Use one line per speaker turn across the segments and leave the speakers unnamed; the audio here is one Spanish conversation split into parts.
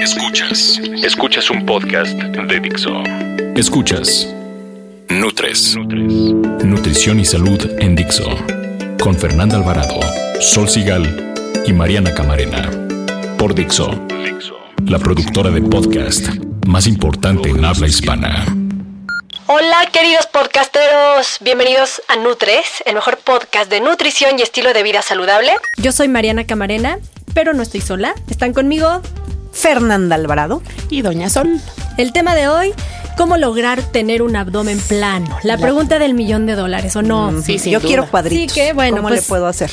Escuchas. Escuchas un podcast de Dixo. Escuchas. Nutres. Nutrición y salud en Dixo. Con Fernanda Alvarado, Sol Sigal y Mariana Camarena. Por Dixo. La productora de podcast más importante en habla hispana.
Hola queridos podcasteros, bienvenidos a Nutres, el mejor podcast de nutrición y estilo de vida saludable.
Yo soy Mariana Camarena, pero no estoy sola. Están conmigo
Fernanda Alvarado
y Doña Sol.
El tema de hoy, ¿cómo lograr tener un abdomen plano? La, pregunta del millón de dólares, ¿o no?
Mm, sí, sí. Yo quiero cuadritos. Sí, que bueno. ¿Cómo le pues puedo hacer?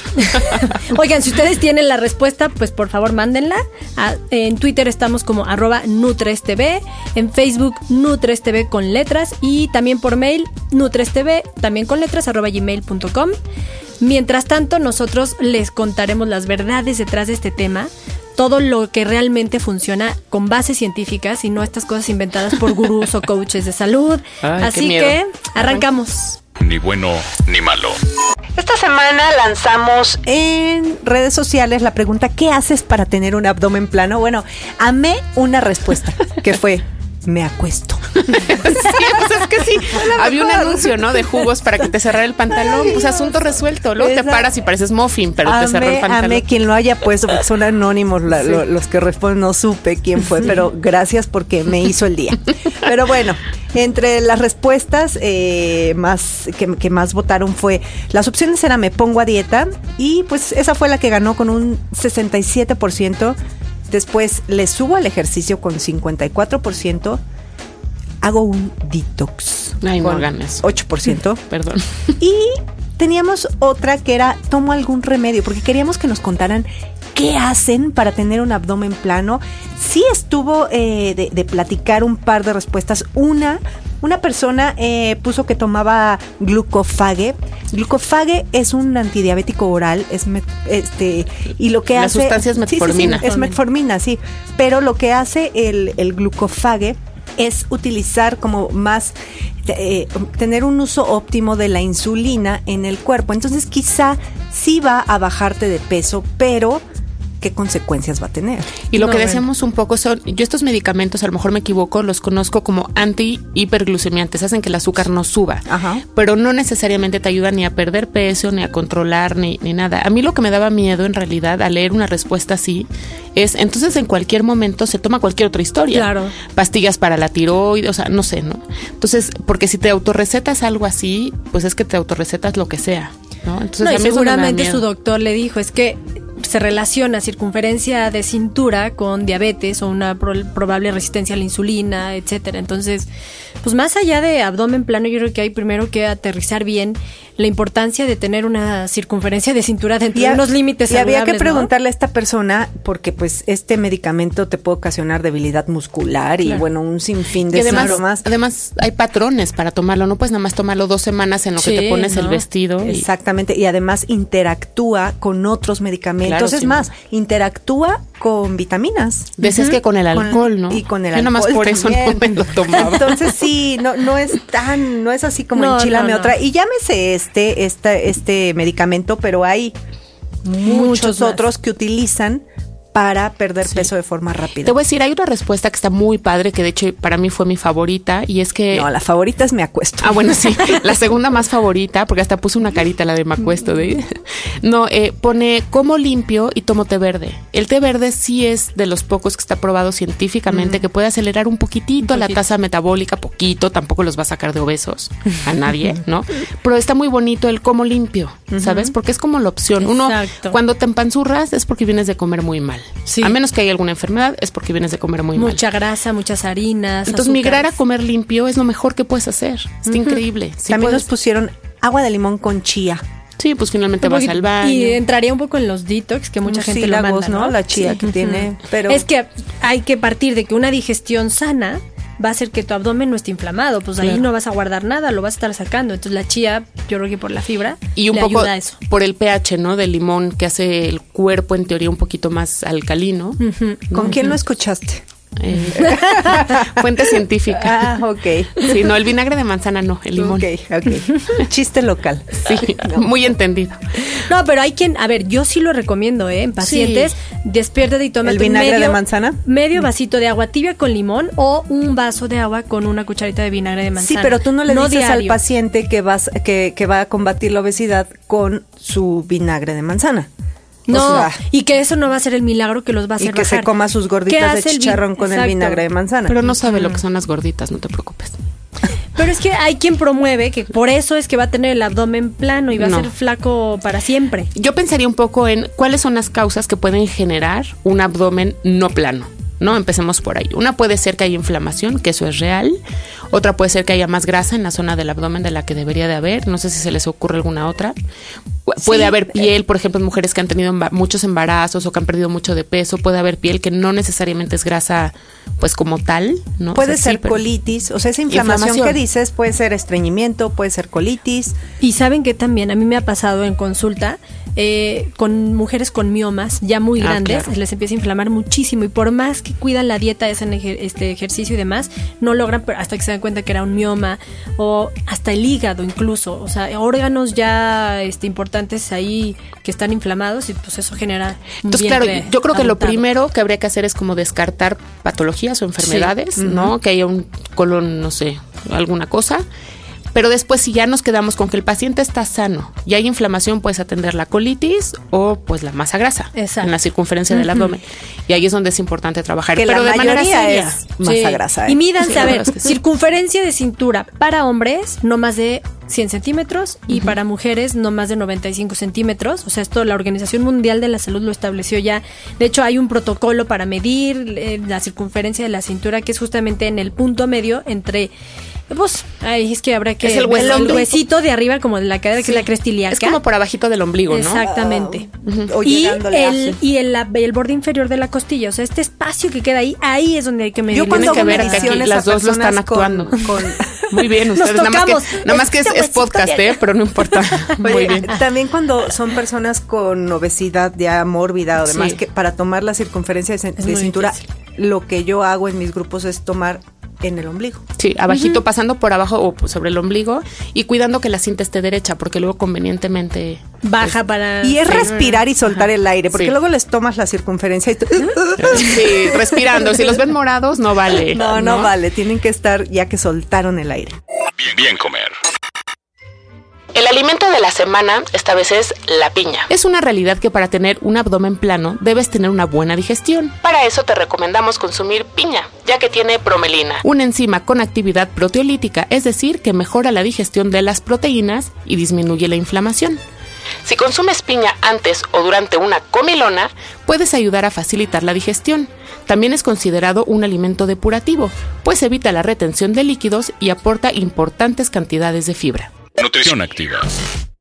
Oigan, si ustedes tienen la respuesta, pues por favor mándenla. en Twitter estamos como arroba NutresTV, en Facebook NutresTV con letras y también por mail NutresTV, también con letras, arroba gmail.com. Mientras tanto, nosotros les contaremos las verdades detrás de este tema todo lo que realmente funciona con bases científicas y no estas cosas inventadas por gurús o coaches de salud. Así que arrancamos.
Ni bueno ni malo.
Esta semana lanzamos
en redes sociales la pregunta ¿qué haces para tener un abdomen plano? Bueno, amé una respuesta que fue me acuesto.
sí, pues es que sí. Había un anuncio, ¿no? De jugos para que te cerrara el pantalón. Pues asunto resuelto. Luego te paras y pareces muffin, pero te cerró el pantalón.
Amé quien lo haya puesto, porque son anónimos los que responden. No supe quién fue, pero gracias porque me hizo el día. Pero bueno, entre las respuestas eh, más que, que más votaron fue, las opciones eran me pongo a dieta y pues esa fue la que ganó con un 67% Después le subo al ejercicio con 54%. Hago un detox.
Ay, con 8%.
Perdón. Y teníamos otra que era tomo algún remedio, porque queríamos que nos contaran qué hacen para tener un abdomen plano. Sí estuvo eh, de, platicar un par de respuestas. Una, una persona eh, puso que tomaba glucofage. Glucofage es un antidiabético oral, es este y lo que hace.
La sustancia es metformina.
es metformina, sí. Pero lo que hace el, el glucofage es utilizar como más eh, tener un uso óptimo de la insulina en el cuerpo. Entonces quizá sí va a bajarte de peso, pero qué consecuencias va a tener.
Y lo que decíamos un poco son, yo estos medicamentos, a lo mejor me equivoco, los conozco como anti-hiperglucemiantes, hacen que el azúcar no suba, pero no necesariamente te ayudan ni a perder peso, ni a controlar, ni, ni nada. A mí lo que me daba miedo en realidad al leer una respuesta así es, entonces en cualquier momento se toma cualquier otra historia.
Claro.
Pastillas para la tiroides, o sea, no sé, ¿no? Entonces, porque si te autorrecetas algo así, pues es que te autorrecetas lo que sea. ¿no?
Entonces, seguramente su doctor le dijo, es que se relaciona circunferencia de cintura con diabetes o una probable resistencia a la insulina, etcétera. Entonces, pues más allá de abdomen plano, yo creo que hay primero que aterrizar bien la importancia de tener una circunferencia de cintura dentro de unos límites
Y había que preguntarle a esta persona, porque pues este medicamento te puede ocasionar debilidad muscular y bueno, un sinfín de
además, Además, hay patrones para tomarlo, no puedes nada más tomarlo dos semanas en lo que te pones el vestido.
Exactamente, y además interactúa con otros medicamentos. Es más, interactúa con vitaminas.
Veces que con el alcohol, ¿no?
Y con el
alcohol.
nada
más por eso no me lo tomaba.
Entonces sí, no, no es tan, no es así como enchilame otra. Y llámese este, este, este medicamento, pero hay muchos, otros que utilizan para perder peso de forma rápida.
Te voy a decir, hay una respuesta que está muy padre, que de hecho para mí fue mi favorita, y es que...
No, la favorita es me acuesto.
Ah, bueno, sí. la segunda más favorita, porque hasta puse una carita la de me acuesto. De... No, eh, pone como limpio y tomo té verde. El té verde sí es de los pocos que está probado científicamente, que puede acelerar un poquitito, la tasa metabólica, poquito, tampoco los va a sacar de obesos a nadie, ¿no? Pero está muy bonito el como limpio, ¿sabes? Porque es como la opción. Uno, cuando te empanzurras es porque vienes de comer muy mal. A menos que haya alguna enfermedad, es porque vienes de comer muy
Mucha
mal.
Mucha grasa, muchas harinas.
Entonces, migrar a comer limpio es lo mejor que puedes hacer. Está increíble.
También nos pusieron agua de limón con chía.
Sí, pues finalmente vas al baño.
Y entraría un poco en los detox que mucha gente lo manda, ¿no?
¿no? La chía que tiene, pero-
Es que hay que partir de que una digestión sana va a hacer que tu abdomen no esté inflamado, pues ahí
Claro.
no vas a guardar nada, lo vas a estar sacando. Entonces la chía, yo creo que por la fibra,
Y un
le
poco
ayuda a eso.
por el pH, ¿no? Del limón que hace el cuerpo en teoría un poquito más alcalino.
¿Con quién lo escuchaste?
Eh, fuente científica.
Ah, ok.
Sí, no, el vinagre de manzana no, el limón.
Ok, ok. Chiste local.
Sí, muy entendido.
No, pero hay quien, a ver, yo sí lo recomiendo, ¿eh? En pacientes, despiértate y tómate
¿El vinagre
medio,
de manzana?
Medio vasito de agua tibia con limón o un vaso de agua con una cucharita de vinagre de
Sí,
manzana.
pero tú no le dices al paciente que vas que, que va a combatir la obesidad con su vinagre de manzana.
No,
O sea,
y que eso no va a ser el milagro que los va a
y
hacer
que se coma sus
¿Qué
gorditas de chicharrón con el vinagre de manzana.
Pero no sabe lo que son las gorditas, no te preocupes.
Pero es que hay quien promueve que por eso es que va a tener el abdomen plano y va
No.
a ser flaco para siempre.
Yo pensaría un poco en cuáles son las causas que pueden generar un abdomen no plano. ¿no? Empecemos por ahí. Una puede ser que haya inflamación, que eso es real. Otra puede ser que haya más grasa en la zona del abdomen de la que debería de haber. No sé si se les ocurre alguna otra. Pu- Puede
Sí.
haber piel, por ejemplo, en mujeres que han tenido emba- muchos embarazos o que han perdido mucho de peso. Puede haber piel que no necesariamente es grasa, pues como tal, ¿no?
Puede
O sea, sí,
ser
pero-
colitis, o sea, esa inflamación,
Inflamación.
que dices puede ser estreñimiento, puede ser colitis.
Y saben que también a mí me ha pasado en consulta eh, con mujeres con miomas ya muy
Ah,
grandes,
claro.
les empieza a inflamar muchísimo y por más que cuidan la dieta, hacen ejer- este ejercicio y demás, no logran hasta que se dan cuenta que era un mioma o hasta el hígado incluso, o sea, órganos ya este, importantes ahí que están inflamados y pues eso genera
Entonces, claro, yo creo que lo primero que habría que hacer es como descartar patologías o enfermedades, ¿no? Que haya un colon, no sé, alguna cosa. Pero después, si ya nos quedamos con que el paciente está sano y hay inflamación, puedes atender la colitis o pues la masa grasa
Exacto.
en la circunferencia del abdomen. Y ahí es donde es importante trabajar.
Que
Pero
la
de manera
mayoría
seria.
es masa grasa. ¿eh?
Y mídanse,
Sí, la
a ver,
sí.
circunferencia de cintura para hombres no más de 100 centímetros y para mujeres no más de 95 centímetros. O sea, esto la Organización Mundial de la Salud lo estableció ya. De hecho, hay un protocolo para medir eh, la circunferencia de la cintura que es justamente en el punto medio entre... Pues, ay, es que habrá que...
Es el hueso.
el huesito de arriba como de la cadera, que es la cresta ilíaca.
Es como por abajito del ombligo, ¿no?
Exactamente.
O
y el,
a-
y el, el borde inferior de la costilla, o sea, este espacio que queda ahí, ahí es donde hay que medir.
Yo cuando
que ver aquí,
mediciones
las dos lo están
con-
actuando.
con-
Muy bien,
Nos
ustedes. Nada más, que, nada más que es,
Este
es podcast, ¿eh? Pero no importa. Muy bien.
También cuando son personas con obesidad ya mórbida o demás,
Sí.
que para tomar la circunferencia de, cintura,
difícil.
lo que yo hago en mis grupos es tomar en el ombligo.
Sí, abajito, pasando por abajo o sobre el ombligo y cuidando que la cinta esté derecha, porque luego convenientemente
Baja para...
Y es
Sí.
respirar y soltar el aire, porque
Sí.
luego les tomas la circunferencia y
Sí, respirando. Si los ven morados, no vale.
no, no, vale, tienen que estar ya que soltaron el aire.
Bien, bien comer.
El alimento de la semana esta vez es la piña. Es una realidad que para tener un abdomen plano debes tener una buena digestión. Para eso te recomendamos consumir piña, ya que tiene bromelina, una enzima con actividad proteolítica, es decir, que mejora la digestión de las proteínas y disminuye la inflamación. Si consumes piña antes o durante una comilona, puedes ayudar a facilitar la digestión. También es considerado un alimento depurativo, pues evita la retención de líquidos y aporta importantes cantidades de fibra.
Nutrición activa.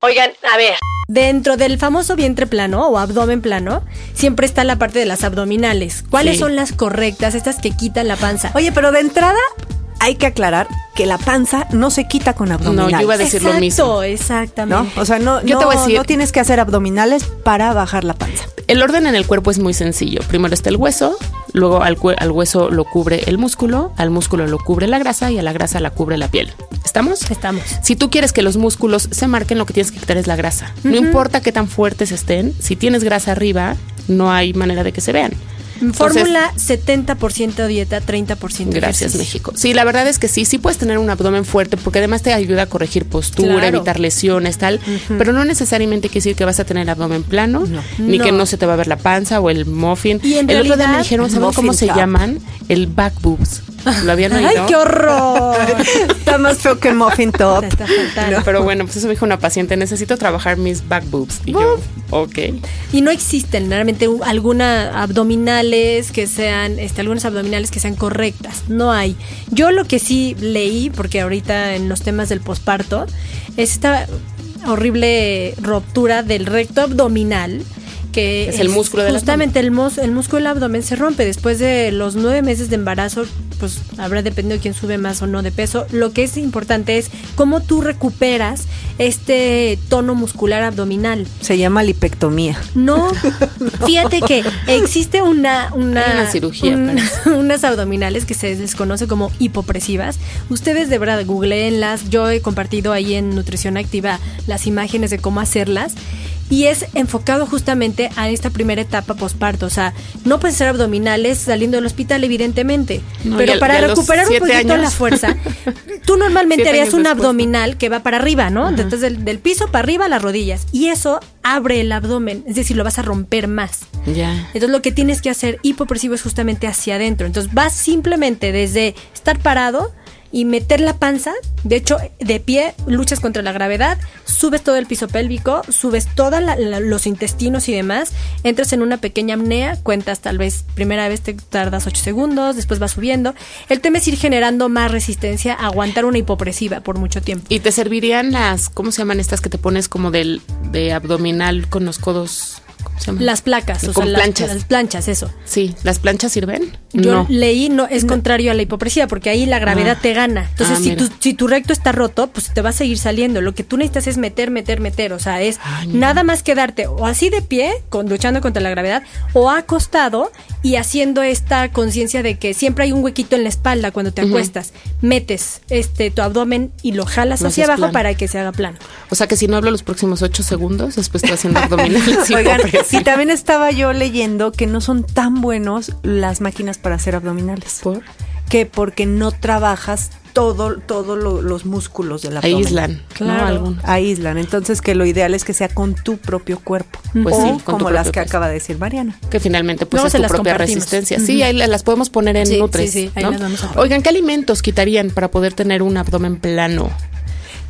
Oigan, a ver,
Dentro del famoso vientre plano o abdomen plano, siempre está la parte de las abdominales. ¿Cuáles
Sí.
son las correctas? Estas que quitan la panza.
Oye, pero de entrada hay que aclarar que la panza no se quita con abdominales.
No, yo iba a decir lo
Exacto,
mismo.
exactamente.
¿no? O sea, no,
Yo
no,
te voy a decir-
no tienes que hacer abdominales para bajar la panza.
El orden en el cuerpo es muy sencillo. Primero está el hueso, luego al hueso lo cubre el músculo, al músculo lo cubre la grasa y a la grasa la cubre la piel. ¿Estamos?
Estamos.
Si tú quieres que los músculos se marquen, lo que tienes que quitar es la grasa. No importa qué tan fuertes estén, si tienes grasa arriba, no hay manera de que se vean.
Fórmula 70% dieta, 30%
Gracias,
ejercicio.
México. Sí, la verdad es que sí, sí puedes tener un abdomen fuerte porque además te ayuda a corregir postura,
Claro.
evitar lesiones, tal, pero no necesariamente quiere decir que vas a tener abdomen plano, ni
No.
que no se te va a ver la panza o el muffin.
Y en
el otro día me dijeron, ¿saben cómo se llaman? El back boobs. ¿Lo habían oído?
¡Ay, qué horror!
Está más feo que muffin top.
Está fatal.
Pero bueno, pues eso me dijo una paciente, necesito trabajar mis back boobs. Y yo, ok.
Y no existen realmente alguna abdominales que sean, este, algunas abdominales que sean correctas. No hay. Yo lo que sí leí, porque ahorita en los temas del posparto, es esta horrible ruptura del recto abdominal que
es el músculo del
justamente el, el músculo del abdomen se rompe después de los nueve meses de embarazo pues habrá dependido de quién sube más o no de peso. Lo que es importante es cómo tú recuperas este tono muscular abdominal.
Se llama lipectomía.
No, fíjate que existe una, una,
cirugía.
unas abdominales que se les conoce como hipopresivas. Ustedes de verdad googleenlas. Yo he compartido ahí en Nutrición Activa las imágenes de cómo hacerlas y es enfocado justamente a esta primera etapa posparto. O sea, no puedes hacer abdominales saliendo del hospital, evidentemente, pero para recuperar un poquito la fuerza, tú normalmente harías un abdominal que va para arriba, ¿no? Entonces del, del, piso para arriba a las rodillas. Y eso abre el abdomen, es decir, lo vas a romper más.
Ya.
Entonces lo que tienes que hacer hipopresivo es justamente hacia adentro. Entonces vas simplemente desde estar parado y meter la panza. De hecho, de pie luchas contra la gravedad, subes todo el piso pélvico, subes todos los intestinos y demás, entras en una pequeña apnea, cuentas tal vez, primera vez te tardas 8 segundos, después vas subiendo. El tema es ir generando más resistencia aguantar una hipopresiva por mucho tiempo.
¿Y te servirían las, cómo se llaman estas que te pones como del de abdominal con los codos?
Las placas, o sea, planchas. Las, planchas, eso.
Sí, ¿las planchas sirven?
Yo leí, no, es contrario a la hipopresía, porque ahí la gravedad ah. te gana. Entonces, ah, si, tu, si tu recto está roto, pues te va a seguir saliendo. Lo que tú necesitas es meter, meter, meter. O sea, es nada más quedarte o así de pie, con, luchando contra la gravedad, o acostado y haciendo esta conciencia de que siempre hay un huequito en la espalda cuando te acuestas. Metes este tu abdomen y lo jalas hacia abajo para que se haga plano.
O sea que si no hablo los próximos ocho segundos, después estoy haciendo abdominales.
Oigan, y también estaba yo leyendo que no son tan buenos las máquinas para hacer abdominales.
¿Por?
Que porque no trabajas todo, todos los músculos del abdomen.
Aíslan,
claro. Aíslan. Entonces que lo ideal es que sea con tu propio cuerpo.
Pues
o
sí,
como las que acaba de decir Mariana.
Que finalmente pues es tu propia resistencia. Sí, ahí las podemos poner en Nutres. Sí, sí, ahí las vamos a Oigan, ¿qué alimentos quitarían para poder tener un abdomen plano?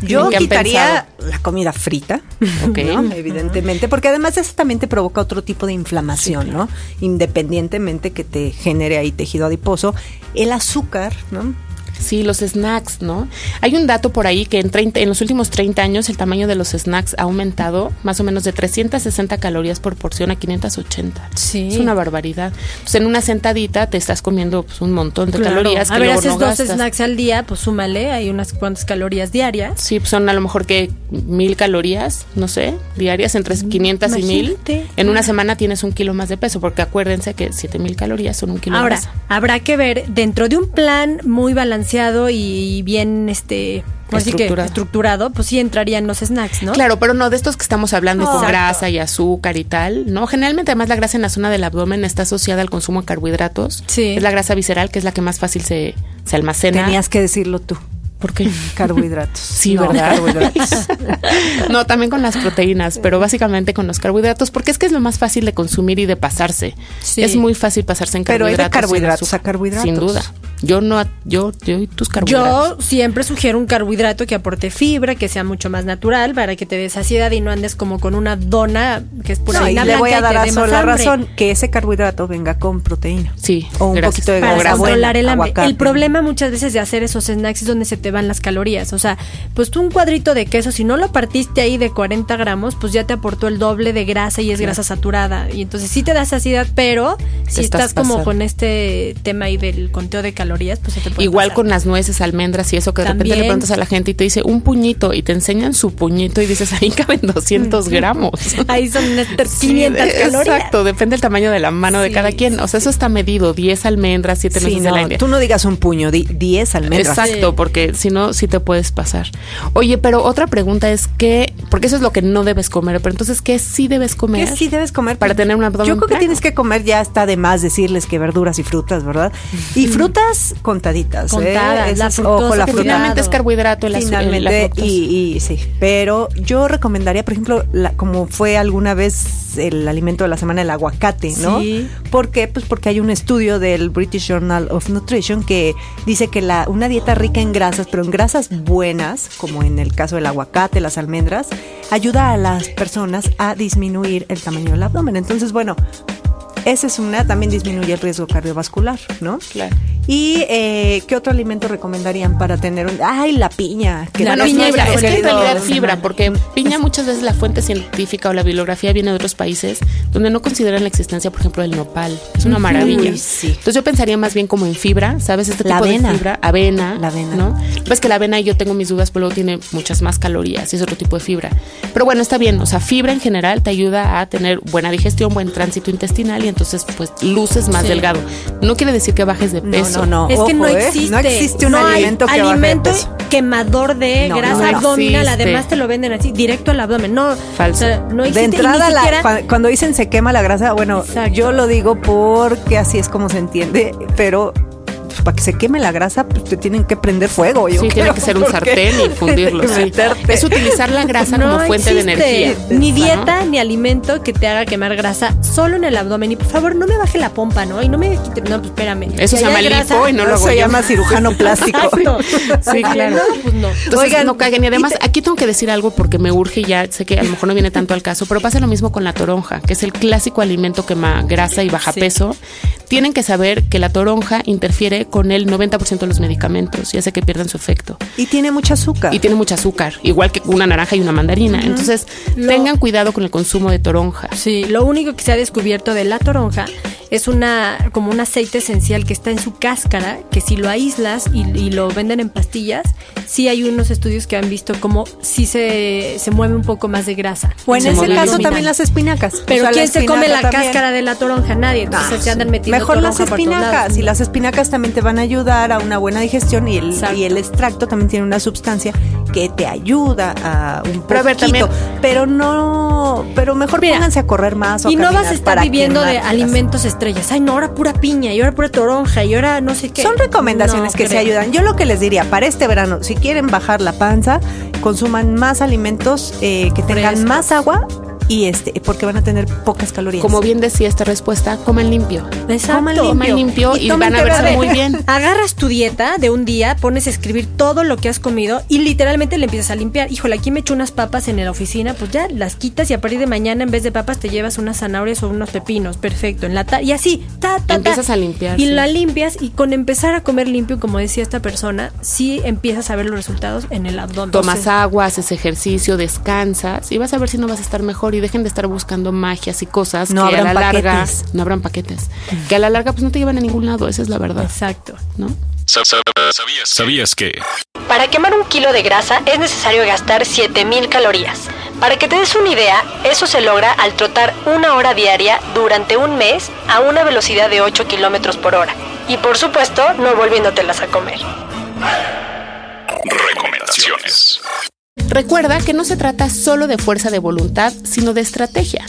Yo quitaría la comida frita, evidentemente, porque además eso también te provoca otro tipo de inflamación, ¿no? Independientemente que te genere ahí tejido adiposo. El azúcar, ¿no?
Sí, los snacks, ¿no? Hay un dato por ahí que en, 30, en los últimos 30 años el tamaño de los snacks ha aumentado más o menos de 360 calorías por porción a 580.
Sí.
Es una barbaridad. Pues en una sentadita te estás comiendo pues, un montón de calorías.
A ver, haces dos snacks al día, pues súmale, hay unas cuantas calorías diarias.
Sí, pues son a lo mejor que mil calorías, no sé, diarias, entre 500 y mil. En una semana tienes un kilo más de peso, porque acuérdense que 7000 mil calorías son un kilo
Ahora,
más.
habrá que ver, dentro de un plan muy balanceado, y bien este estructurado. estructurado, pues sí entrarían los snacks, ¿no?
Claro, pero no de estos que estamos hablando con grasa y azúcar y tal, ¿no? Generalmente además la grasa en la zona del abdomen está asociada al consumo de carbohidratos.
Sí.
Es la grasa visceral, que es la que más fácil se, se almacena.
Tenías que decirlo tú.
¿Por qué?
Carbohidratos.
Sí, ¿verdad? Carbohidratos. no, también con las proteínas, pero básicamente con los carbohidratos, porque es que es lo más fácil de consumir y de pasarse. Sí. Es muy fácil pasarse en carbohidratos.
Pero hay de carbohidratos a carbohidratos.
Sin duda. Yo no, yo, yo y tus carbohidratos.
Yo siempre sugiero un carbohidrato que aporte fibra, que sea mucho más natural, para que te des saciedad y no andes como con una dona que es pura
no, y le voy a dar a la razón que ese carbohidrato venga con proteína.
Sí.
O un poquito de
para controlar el hambre. El problema muchas veces de hacer esos snacks es donde se te van las calorías. O sea, pues tú un cuadrito de queso, si no lo partiste ahí de 40 gramos, pues ya te aportó el doble de grasa y es grasa saturada. Y entonces sí te da saciedad, pero si estás, como con este tema ahí del conteo de calorías, pues se te puede
Igual con las nueces, almendras y eso, que de repente le preguntas a la gente y te dice un puñito y te enseñan su puñito y dices, ahí caben 200 gramos.
ahí son 500 calorías.
Exacto, depende del tamaño de la mano de cada quien. O sea, eso está medido, 10 almendras, 7 nueces de la India.
Tú no digas un puño, 10 almendras.
Exacto, porque si no, te puedes pasar. Oye, pero otra pregunta es que, porque eso es lo que no debes comer, pero entonces, ¿qué sí debes comer?
¿Qué sí debes comer?
Para tener un abdomen
Yo creo que tienes que comer, ya está de más decirles que verduras y frutas, ¿verdad? Y frutas contaditas. ¿eh?
Contadas, la ojo,
la fruta. Finalmente es carbohidrato el
Finalmente, y, y, sí. Pero yo recomendaría, por ejemplo, como fue alguna vez el alimento de la semana, el aguacate, ¿no? Sí. ¿Por qué? Pues porque hay un estudio del British Journal of Nutrition que dice que la, una dieta rica en grasas, pero en grasas buenas, como en el caso del aguacate, las almendras, ayuda a las personas a disminuir el tamaño del abdomen. Entonces, bueno, esa es una, también disminuye el riesgo cardiovascular, ¿no?
Claro.
¿Y eh, qué otro alimento recomendarían para tener un... Ay, la piña.
Que la piña es, es que en realidad fibra, porque piña muchas veces la fuente científica o la bibliografía viene de otros países donde no consideran la existencia, por ejemplo, del nopal. Es una maravilla. Entonces yo pensaría más bien como en fibra, ¿sabes? Este tipo de fibra, avena, la avena, ¿no? Pues que la avena yo tengo mis dudas, pero luego tiene muchas más calorías y es otro tipo de fibra. Pero bueno, está bien, o sea, fibra en general te ayuda a tener buena digestión, buen tránsito intestinal y entonces pues luces más delgado. No quiere decir que bajes de peso.
No, no,
Es que no
¿eh?
existe.
No existe un alimento que
alimento
baje de peso.
quemador de grasa abdominal. Además te lo venden así, directo al abdomen. No,
falso.
O sea, no existe.
De entrada,
ni siquiera...
la, cuando dicen se quema la grasa, bueno, Exacto. yo lo digo porque así es como se entiende, pero pues, para que se queme la grasa, pues te tienen que prender fuego. Yo
sí,
creo,
tiene que ser un sartén y fundirlo. Sí. Es utilizar la grasa
no
como fuente
existe.
de energía.
Ni dieta, ni alimento que te haga quemar grasa solo en el abdomen. Y por favor, no me baje la pompa, ¿no? Y no me quite. No, pues espérame.
Eso
Si
se llama lipo y no lo hago
se
yo.
llama cirujano plástico.
Exacto.
Sí, claro.
No, pues no.
Entonces
Oigan,
no caguen. Y además,
y te-
aquí tengo que decir algo porque me urge y ya sé que a lo mejor no viene tanto al caso, pero pasa lo mismo con la toronja, que es el clásico alimento quema grasa y baja
Sí.
peso. Tienen que saber que la toronja interfiere con el 90% de los medicamentos y hace que pierdan su efecto.
Y tiene mucho azúcar.
Y tiene mucho azúcar, igual que una naranja y una mandarina. Entonces,
Lo-
tengan cuidado con el consumo de toronja.
Sí, lo único que se ha descubierto de la toronja es una como un aceite esencial que está en su cáscara, que si lo aíslas y, y lo venden en pastillas, sí hay unos estudios que han visto como sí se, se mueve un poco más de grasa.
o en
se
ese caso también las espinacas.
Pero
O sea,
¿quién se come la
también.
cáscara de la toronja? Nadie. Entonces
Ah,
se andan metiendo
Mejor las espinacas. Y las espinacas también te van a ayudar a una buena digestión y el,
Exacto.
y el extracto también tiene una sustancia que te ayuda a un
Pero
poquito.
también-
Pero no, pero mejor
Mira,
pónganse a correr más o
Y no vas a estar viviendo de alimentos estrellas. Ay, no, ahora pura piña, y ahora pura toronja, y ahora no sé qué.
Son recomendaciones
No
que se ayudan. Yo lo que les diría, para este verano, si quieren bajar la panza, consuman más alimentos eh, que tengan más agua y este, porque van a tener pocas calorías.
Como bien decía esta respuesta, comen limpio.
Exacto.
Coman
Coman limpio y, van a verse muy bien.
Agarras tu dieta de un día, pones a escribir todo lo que has comido y literalmente le empiezas a limpiar. Híjole, aquí me echo unas papas en la oficina, pues ya las quitas y a partir de mañana en vez de papas te llevas unas zanahorias o unos pepinos. Perfecto, en la ta- y así, ta, ta, ta.
Empiezas a limpiar,
Y
sí.
la limpias y con empezar a comer limpio, como decía esta persona, sí empiezas a ver los resultados en el abdomen.
Tomas
Entonces,
agua, haces ejercicio, descansas y vas a ver si no vas a estar mejor y dejen de estar buscando magias y cosas
No
que a la larga
paquetes.
no abran paquetes, que a la larga pues no te llevan a ningún lado, esa es la verdad,
Exacto.
¿no?
¿Sabías, ¿Sabías que?
Para quemar un kilo de grasa es necesario gastar 7000 calorías. Para que te des una idea, eso se logra al trotar una hora diaria durante un mes a una velocidad de 8 kilómetros por hora. Y por supuesto, no volviéndotelas a comer.
Recomendaciones.
Recuerda que no se trata solo de fuerza de voluntad, sino de estrategia.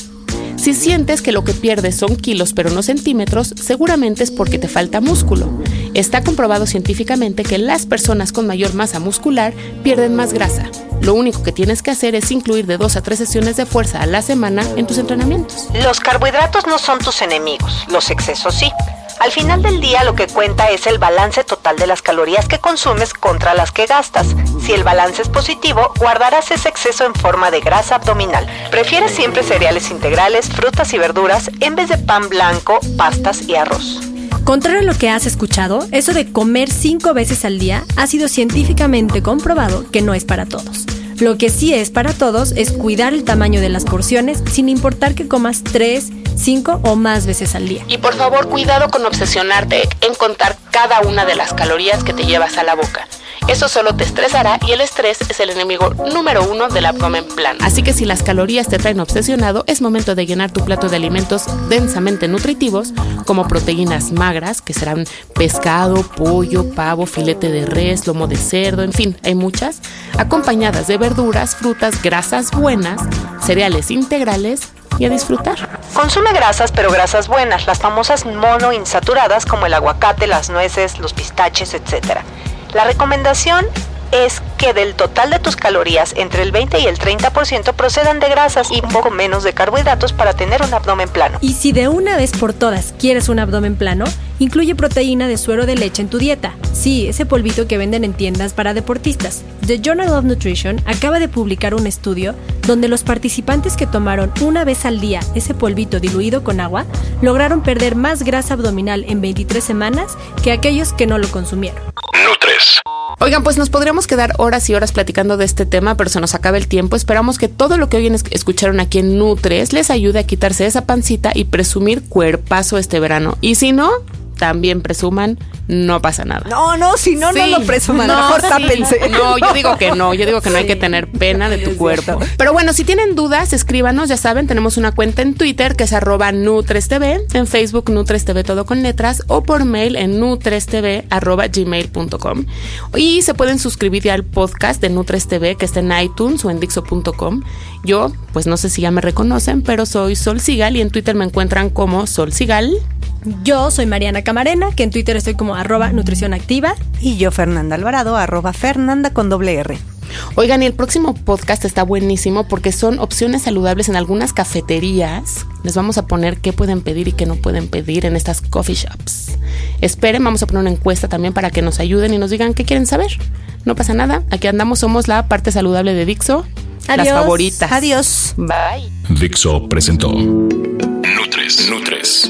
Si sientes que lo que pierdes son kilos pero no centímetros, seguramente es porque te falta músculo. Está comprobado científicamente que las personas con mayor masa muscular pierden más grasa. Lo único que tienes que hacer es incluir de dos a tres sesiones de fuerza a la semana en tus entrenamientos.
Los carbohidratos no son tus enemigos, los excesos sí. Al final del día lo que cuenta es el balance total de las calorías que consumes contra las que gastas. Si el balance es positivo, guardarás ese exceso en forma de grasa abdominal. Prefiere siempre cereales integrales, frutas y verduras en vez de pan blanco, pastas y arroz.
Contrario a lo que has escuchado, eso de comer cinco veces al día ha sido científicamente comprobado que no es para todos. Lo que sí es para todos es cuidar el tamaño de las porciones sin importar que comas tres, cinco o más veces al día.
Y por favor, cuidado con obsesionarte en contar cada una de las calorías que te llevas a la boca. Eso solo te estresará y el estrés es el enemigo número uno del abdomen plano. Así que si las calorías te traen obsesionado, es momento de llenar tu plato de alimentos densamente nutritivos, como proteínas magras, que serán pescado, pollo, pavo, filete de res, lomo de cerdo, en fin, hay muchas, acompañadas de verduras, frutas, grasas buenas, cereales integrales y a disfrutar.
Consume grasas, pero grasas buenas, las famosas monoinsaturadas como el aguacate, las nueces, los pistaches, etc. La recomendación es que del total de tus calorías, entre el 20 y el 30% procedan de grasas y un poco menos de carbohidratos para tener un abdomen plano.
Y si de una vez por todas quieres un abdomen plano, incluye proteína de suero de leche en tu dieta. Sí, ese polvito que venden en tiendas para deportistas. The Journal of Nutrition acaba de publicar un estudio donde los participantes que tomaron una vez al día ese polvito diluido con agua lograron perder más grasa abdominal en 23 semanas que aquellos que no lo consumieron.
Oigan, pues nos podríamos quedar horas y horas platicando de este tema, pero se nos acaba el tiempo. Esperamos que todo lo que hoy escucharon aquí en Nutres les ayude a quitarse esa pancita y presumir cuerpazo este verano. Y si no, también presuman, no pasa nada.
No, no, si no, no lo presuman. No, mejor tápense.
No, yo digo que no, yo digo que no hay que tener pena de tu cuerpo. Pero bueno, si tienen dudas, escríbanos, ya saben, tenemos una cuenta en Twitter que es arroba NutresTV, en Facebook NutresTV todo con letras, o por mail en nutrestv arroba gmail.com. Y se pueden suscribir ya al podcast de NutresTV que está en iTunes o en Dixo.com. Yo, pues no sé si ya me reconocen, pero soy Sol Sigal y en Twitter me encuentran como Sol Sigal.
Yo soy Mariana Camarena, que en Twitter estoy como arroba nutrición activa.
Y yo Fernanda Alvarado, arroba Fernanda con doble R.
Oigan, y el próximo podcast está buenísimo porque son opciones saludables en algunas cafeterías. Les vamos a poner qué pueden pedir y qué no pueden pedir en estas coffee shops. Esperen, vamos a poner una encuesta también para que nos ayuden y nos digan qué quieren saber. No pasa nada, aquí andamos, somos la parte saludable de Dixo. Las favoritas.
Adiós.
Bye.
Dixo presentó Nutres. Nutres.